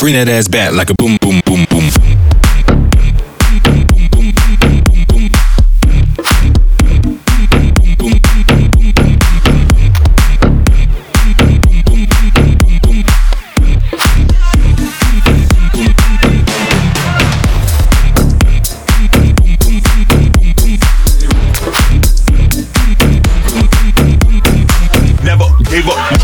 Bring that ass back like a boom, boom, boom, boom. Never gave up.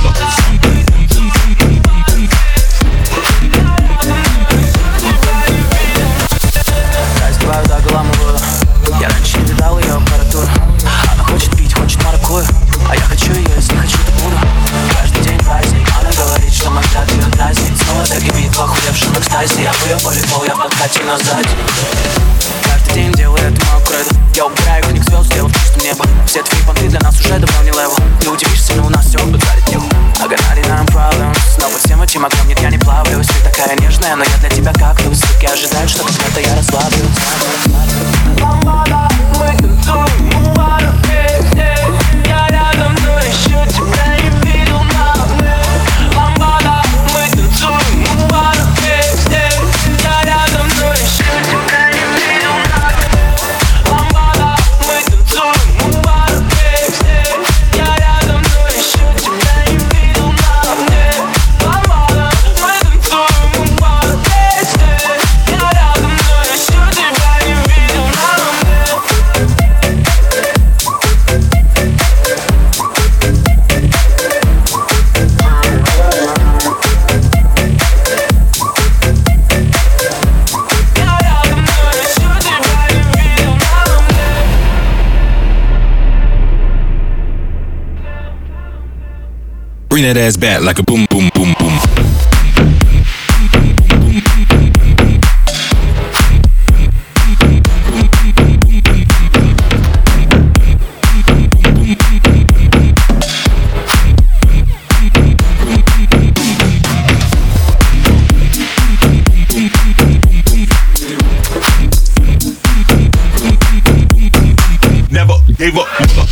Охуевшем экстазе Я бы ее полюбил, я в подкате, но сзади Каждый день делаю эту мою Я убираю книг звезд, сделав чистым небо. Все твои понты для нас уже давно не левел Ты удивишься, но у нас все ударит его I got 99 problems. Но по всем этим огням нет, я не плавлюсь. Ты такая нежная, но я для тебя кактус Руки ожидают, что когда-то я расслаблюсь Bring that ass back like a boom, boom, boom, boom. Never gave up.